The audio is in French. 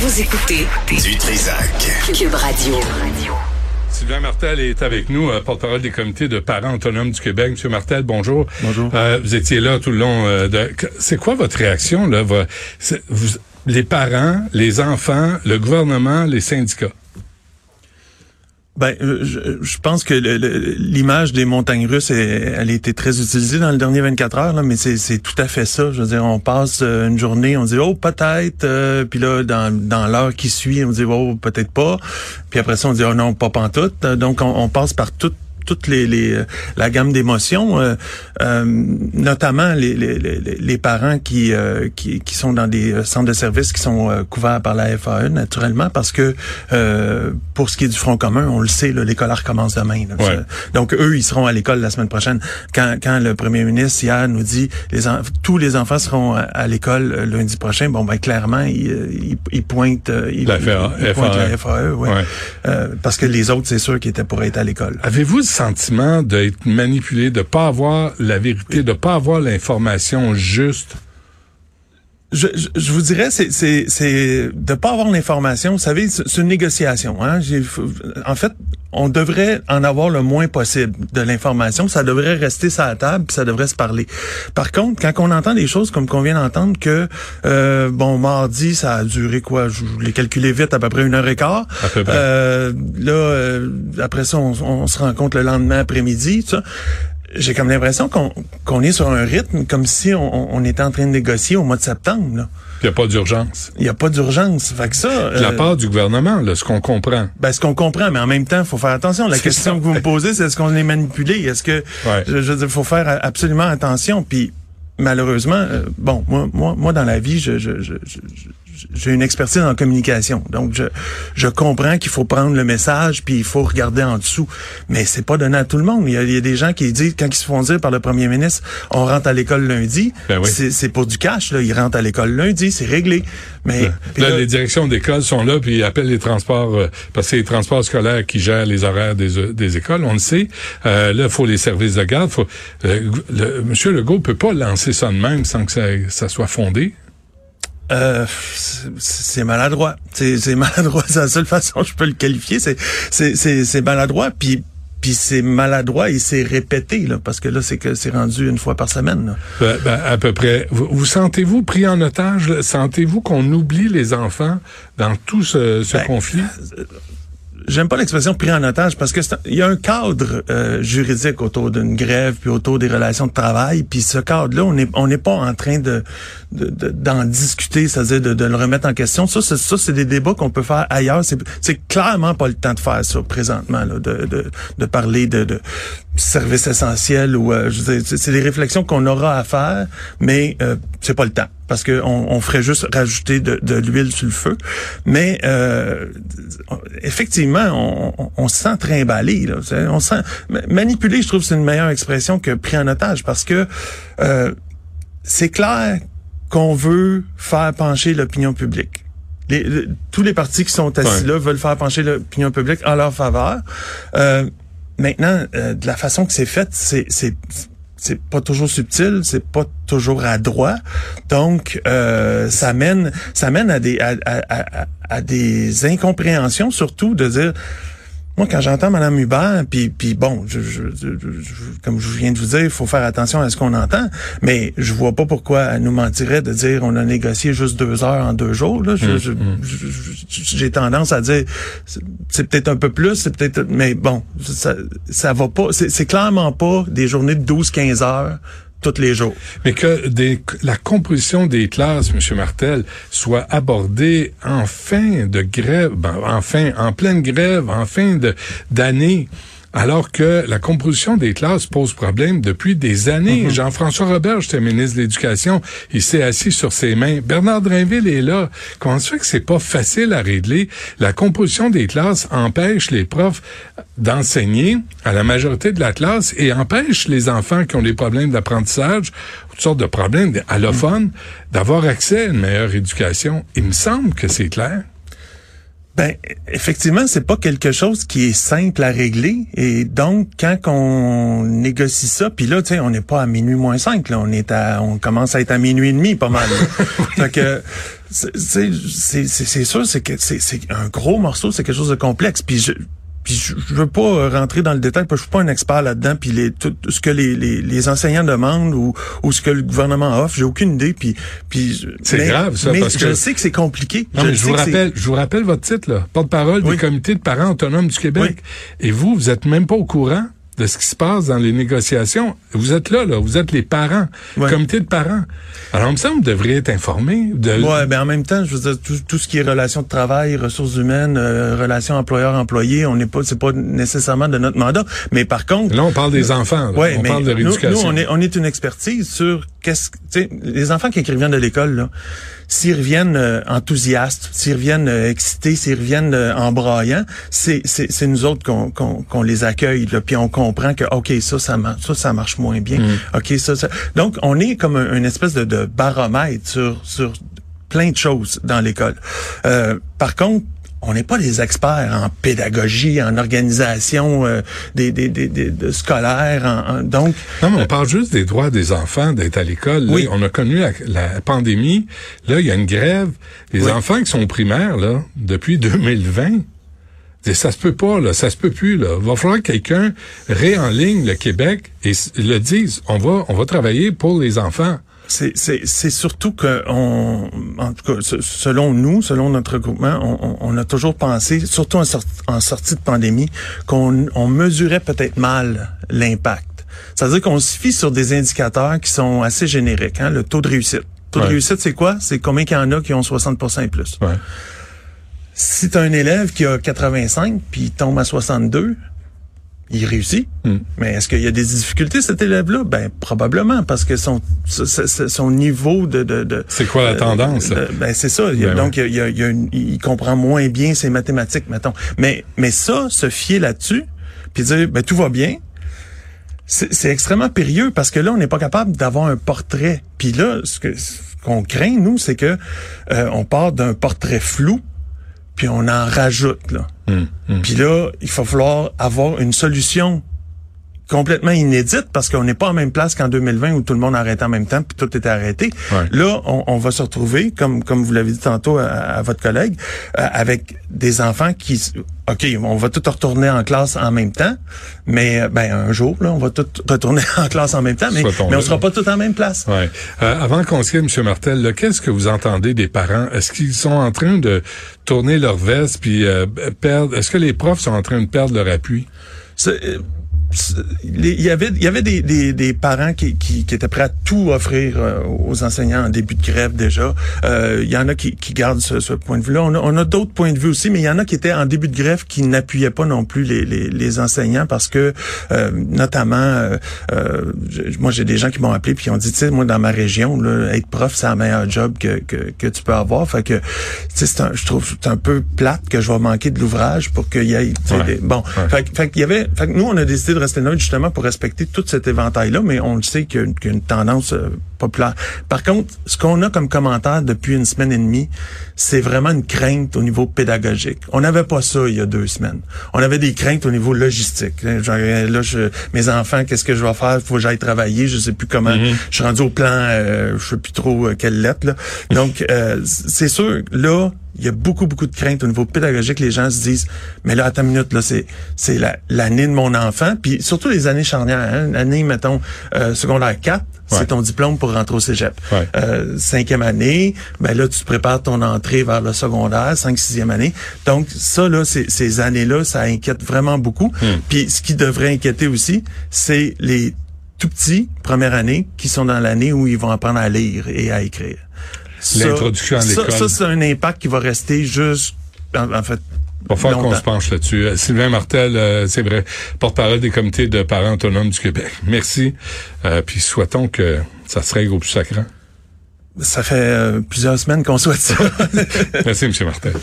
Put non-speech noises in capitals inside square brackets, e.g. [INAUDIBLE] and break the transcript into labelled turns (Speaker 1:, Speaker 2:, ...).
Speaker 1: Vous écoutez
Speaker 2: Du Trisac.
Speaker 1: Cube Radio.
Speaker 3: Sylvain Martel est avec nous, euh, porte-parole des comités de parents autonomes du Québec. Monsieur Martel, bonjour.
Speaker 4: Bonjour.
Speaker 3: Euh, vous étiez là tout le long euh, de... C'est quoi votre réaction, là? vous- les parents, les enfants, le gouvernement, les syndicats?
Speaker 4: Ben, euh, je, je pense que l'image des montagnes russes, elle, elle a été très utilisée dans le dernier 24 heures, là, mais c'est tout à fait ça. Je veux dire, on passe euh, une journée, on dit oh peut-être, euh, puis là dans, dans l'heure qui suit, on dit oh peut-être pas, puis après ça on dit oh non pas pantoute. Donc on, on passe par tout toutes les, les euh, la gamme d'émotions, euh, euh, notamment les, les, les, les parents qui, euh, qui qui sont dans des euh, centres de services qui sont euh, couverts par la FAE naturellement parce que euh, pour ce qui est du front commun, on le sait, là, l'école recommence demain. là.
Speaker 3: Ouais.
Speaker 4: Donc eux, ils seront à l'école la semaine prochaine. Quand, quand le premier ministre hier nous dit les en- tous les enfants seront à, à l'école lundi prochain, bon ben clairement il, euh, il, il pointe, euh, il,
Speaker 3: La FAE,
Speaker 4: il pointe
Speaker 3: FAE.
Speaker 4: la FAE, ouais.
Speaker 3: Ouais.
Speaker 4: Euh, parce que les autres c'est sûr qu'ils étaient pour être à l'école.
Speaker 3: Avez-vous sentiment d'être manipulé, de pas avoir la vérité, de pas avoir l'information juste?
Speaker 4: Je, je, je vous dirais, c'est, c'est, c'est de pas avoir l'information. Vous savez, c'est une négociation. Hein? J'ai- en fait, on devrait en avoir le moins possible de l'information. Ça devrait rester sur la table, puis ça devrait se parler. Par contre, quand on entend des choses comme qu'on vient d'entendre que euh, bon mardi, ça a duré quoi? Je l'ai calculé vite, à peu près une heure et quart.
Speaker 3: À peu près.
Speaker 4: Euh, là, euh, après ça, on, on se rencontre le lendemain après-midi. ça. J'ai comme l'impression qu'on qu'on est sur un rythme comme si on, on était en train de négocier au mois de septembre. là.
Speaker 3: Il n'y a pas d'urgence.
Speaker 4: Il n'y a pas d'urgence. Fait que ça.
Speaker 3: De la
Speaker 4: euh,
Speaker 3: part du gouvernement, là, ce qu'on comprend.
Speaker 4: ben, ce qu'on comprend, mais en même temps, il faut faire attention. La question
Speaker 3: ça.
Speaker 4: que vous me posez, c'est est-ce qu'on est manipulé? Est-ce que
Speaker 3: Ouais.
Speaker 4: je, je veux dire, faut faire absolument attention. Puis malheureusement, euh, bon, moi, moi, moi, dans la vie, je, je, je, je- je- j'ai une expertise en communication. Donc, je, je comprends qu'il faut prendre le message puis il faut regarder en dessous. Mais c'est pas donné à tout le monde. Il y a, il y a des gens qui disent, quand ils se font dire par le premier ministre, on rentre à l'école lundi,
Speaker 3: Ben oui.
Speaker 4: c'est, c'est pour du cash. Là. Ils rentrent à l'école lundi, c'est réglé. Mais
Speaker 3: Là,
Speaker 4: là-
Speaker 3: les directions d'école sont là, puis ils appellent les transports, euh, parce que c'est les transports scolaires qui gèrent les horaires des, euh, des écoles, on le sait. Euh, là, il faut les services de garde. Faut, euh, le, Monsieur Legault peut pas lancer ça de même sans que ça, ça soit fondé.
Speaker 4: Euh, c'est- maladroit. C'est [LAUGHS] maladroit. C'est la seule façon que je peux le qualifier. C'est maladroit. Puis puis c'est maladroit et c'est répété là, parce que là c'est que c'est rendu une fois par semaine. là.
Speaker 3: Ben, ben, à peu près. Vous, vous sentez-vous pris en otage? Sentez-vous qu'on oublie les enfants dans tout ce, ce
Speaker 4: Ben,
Speaker 3: conflit?
Speaker 4: J'aime pas l'expression pris en otage parce que il y a un cadre euh, juridique autour d'une grève puis autour des relations de travail puis ce cadre-là on n'est on n'est pas en train de de- de- d'en discuter c'est-à-dire de, de le remettre en question. Ça c'est ça c'est des débats qu'on peut faire ailleurs. C'est c'est clairement pas le temps de faire ça présentement là de de, de parler de, de services essentiels ou euh, c'est des réflexions qu'on aura à faire mais euh, c'est pas le temps parce que on, on ferait juste rajouter de, de l'huile sur le feu mais euh, effectivement, on, on, on se sent trimballé. Là, on se sent ma- manipulé. Je trouve c'est une meilleure expression que pris en otage parce que euh, c'est clair qu'on veut faire pencher l'opinion publique. Les- le- tous les partis qui sont assis
Speaker 3: Ouais.
Speaker 4: là veulent faire pencher l'opinion publique en leur faveur. Euh, maintenant, euh, de la façon que c'est fait, c'est c'est pas toujours subtil, c'est pas toujours adroit. Donc, euh, ça mène, ça mène à des, à des incompréhensions surtout de dire. Moi, quand j'entends Mme Hubert, puis, puis bon, je, je, je- comme je viens de vous dire, il faut faire attention à ce qu'on entend, mais je vois pas pourquoi elle nous mentirait de dire on a négocié juste deux heures en deux jours. Là. Je- je- J'ai tendance à dire c'est- c'est peut-être un peu plus, c'est peut-être, mais bon, ça, ça va pas. C'est c'est clairement pas des journées de 12-15 heures
Speaker 3: Mais que la composition des classes, M. Martel, soit abordée en fin de grève, ben, en pleine grève, en fin d'année. Alors que la composition des classes pose problème depuis des années. Jean-François Robert, j'étais ministre de l'Éducation, il s'est assis sur ses mains. Bernard Drinville est là. Comment ça fait que c'est pas facile à régler? La composition des classes empêche les profs d'enseigner à la majorité de la classe et empêche les enfants qui ont des problèmes d'apprentissage, toutes sortes de problèmes allophones, d'avoir accès à une meilleure éducation. Il me semble que c'est clair.
Speaker 4: Ben, effectivement, c'est pas quelque chose qui est simple à régler. Et donc, quand on négocie ça, puis là, tu sais, on n'est pas à minuit moins cinq, là. On est à, on commence à être à minuit et demi, pas mal. [LAUGHS] fait que, C'est sûr, c'est que c'est un gros morceau, c'est quelque chose de complexe. Puis je, puis je, veux pas euh, rentrer dans le détail parce que je suis pas un expert là-dedans. Puis les, tout ce que les, les, les, enseignants demandent ou, ou ce que le gouvernement offre, j'ai aucune idée. Puis, puis
Speaker 3: c'est grave ça
Speaker 4: mais
Speaker 3: parce
Speaker 4: je
Speaker 3: que
Speaker 4: sais que c'est compliqué.
Speaker 3: Non,
Speaker 4: je,
Speaker 3: mais je vous rappelle, je vous rappelle votre titre là, porte-parole
Speaker 4: Oui.
Speaker 3: des comités de parents autonomes du Québec. Et vous, vous êtes même pas au courant de ce qui se passe dans les négociations. Vous êtes là, là, vous êtes les parents,
Speaker 4: Ouais.
Speaker 3: comité de parents. Alors, il me semble vous devriez être informé de.
Speaker 4: Ouais, ben en même temps, je veux dire, tout, tout ce qui est relations de travail, ressources humaines, euh, relations employeur-employé, on n'est pas, c'est pas nécessairement de notre mandat. Mais par contre,
Speaker 3: Là, on parle des enfants. là.
Speaker 4: Ouais,
Speaker 3: on
Speaker 4: mais
Speaker 3: parle de
Speaker 4: nous, nous, on est on est une expertise sur qu'est-ce les enfants qui reviennent de l'école là, s'ils reviennent euh, enthousiastes, s'ils reviennent euh, excités, s'ils reviennent euh, en braillant, c'est c'est c'est nous autres qu'on qu'on qu'on les accueille là, puis on comprend que OK, ça ça marche ça ça marche moins bien.
Speaker 3: Mm.
Speaker 4: OK, ça ça Donc on est comme un- une espèce de, de baromètre sur sur plein de choses dans l'école. Euh, par contre, on n'est pas des experts en pédagogie, en organisation euh, des, des, des, des- de scolaires. En, en- donc,
Speaker 3: Non, mais on parle juste des droits des enfants d'être à l'école. Là,
Speaker 4: Oui.
Speaker 3: On a connu la, la pandémie. Là, il y a une grève. Les
Speaker 4: Oui.
Speaker 3: enfants qui sont au primaire, là, depuis [LAUGHS] 2020, et ça se peut pas, là, ça se peut plus, là. Va falloir que quelqu'un réenligne le Québec et le dise. On va, on va travailler pour les enfants.
Speaker 4: C'est c'est- c'est surtout que on, en tout cas, se- selon nous, selon notre groupement, on, a toujours pensé, surtout en, sort- en sortie de pandémie, qu'on on mesurait peut-être mal l'impact. C'est-à-dire qu'on se fie sur des indicateurs qui sont assez génériques. Hein, le taux de réussite. Le taux
Speaker 3: Ouais.
Speaker 4: de réussite, c'est quoi? C'est combien qu'il y en a qui ont 60% et plus.
Speaker 3: Ouais.
Speaker 4: Si tu as un élève qui a 85 puis il tombe à 62, il réussit.
Speaker 3: Mm.
Speaker 4: Mais est-ce qu'il y a des difficultés cet élève-là? Ben probablement parce que son son- niveau de, de, de
Speaker 3: C'est quoi la
Speaker 4: euh,
Speaker 3: tendance?
Speaker 4: de- ben c'est ça.
Speaker 3: Ben
Speaker 4: donc il, y a, il y a une- il comprend moins bien ses mathématiques, mettons. Mais mais ça, se fier là-dessus, puis dire ben tout va bien. C'est extrêmement périlleux parce que là, on n'est pas capable d'avoir un portrait. Puis là, ce que- ce qu'on craint, nous, c'est que euh, on part d'un portrait flou, puis on en rajoute. Là.
Speaker 3: Hum.
Speaker 4: Puis là, il va falloir avoir une solution complètement inédite parce qu'on n'est pas en même place qu'en 2020 où tout le monde arrêtait en même temps puis tout était arrêté.
Speaker 3: Ouais.
Speaker 4: Là, on, on va se retrouver, comme comme vous l'avez dit tantôt à, à votre collègue, euh, avec des enfants qui, ok, on va tout retourner en classe en même temps, mais euh, ben un jour là, on va tout retourner [LAUGHS] en classe en même temps, mais, mais on sera pas tout en même place.
Speaker 3: Ouais. Euh, avant qu'on se quitte, M. Martel, qu'est-ce que vous entendez des parents? Est-ce qu'ils sont en train de tourner leur veste puis euh, perdre? Est-ce que les profs sont en train de perdre leur appui?
Speaker 4: Il y avait, il y avait des, des, des parents qui, qui, qui étaient prêts à tout offrir euh, aux enseignants en début de grève déjà. Euh, il y en a qui, qui gardent ce, ce point de vue-là. On a, on a d'autres points de vue aussi, mais il y en a qui étaient en début de grève qui n'appuyaient pas non plus les, les, les enseignants parce que, euh, notamment, euh, euh, moi j'ai des gens qui m'ont appelé puis qui ont dit, tu sais, moi dans ma région, là, être prof, c'est un meilleur job que, que, que tu peux avoir. Fait que, tu sais, c'est un, je trouve c'est un peu plate que je vais manquer de l'ouvrage pour qu'il y ait,
Speaker 3: Ouais.
Speaker 4: des- bon.
Speaker 3: Ouais.
Speaker 4: Fait, que- fait qu'il y avait, fait que nous, on a décidé de rester neutre justement pour respecter tout cet éventail-là, mais on le sait qu'il y a une, qu'il y a une tendance euh, populaire. Par contre, ce qu'on a comme commentaire depuis une semaine et demie, c'est vraiment une crainte au niveau pédagogique. On n'avait pas ça il y a deux semaines. On avait des craintes au niveau logistique. Genre, euh, là, je, mes enfants, qu'est-ce que je vais faire? Faut que j'aille travailler. Je sais plus comment. Je suis rendu au plan, euh, je sais plus trop euh, quelle lettre. Là. Donc, euh, c'est sûr, là, il y a beaucoup, beaucoup de craintes au niveau pédagogique. Les gens se disent, mais là, attends une minute, là, c'est, c'est la- l'année de mon enfant. Puis surtout les années charnières. Hein? L'année, mettons, euh, secondaire 4,
Speaker 3: Ouais.
Speaker 4: c'est ton diplôme pour rentrer au cégep.
Speaker 3: Ouais.
Speaker 4: Euh, cinquième année, ben là, tu te prépares ton entrée vers le secondaire, cinq, sixième année. Donc, ça, là, ces, ces années-là, ça inquiète vraiment beaucoup.
Speaker 3: Hmm.
Speaker 4: Puis, ce qui devrait inquiéter aussi, c'est les tout petits, première année, qui sont dans l'année où ils vont apprendre à lire et à écrire. Ça-
Speaker 3: L'introduction à
Speaker 4: ça-
Speaker 3: l'école.
Speaker 4: Ça, c'est un impact qui va rester juste, en, en fait,
Speaker 3: va falloir qu'on se penche là-dessus. Euh, Sylvain Martel, euh, c'est vrai, porte-parole des comités de parents autonomes du Québec. Merci. Euh, puis souhaitons que ça se règle au plus sacrant.
Speaker 4: Ça fait euh, plusieurs semaines qu'on souhaite ça. [LAUGHS]
Speaker 3: Merci, M. Martel.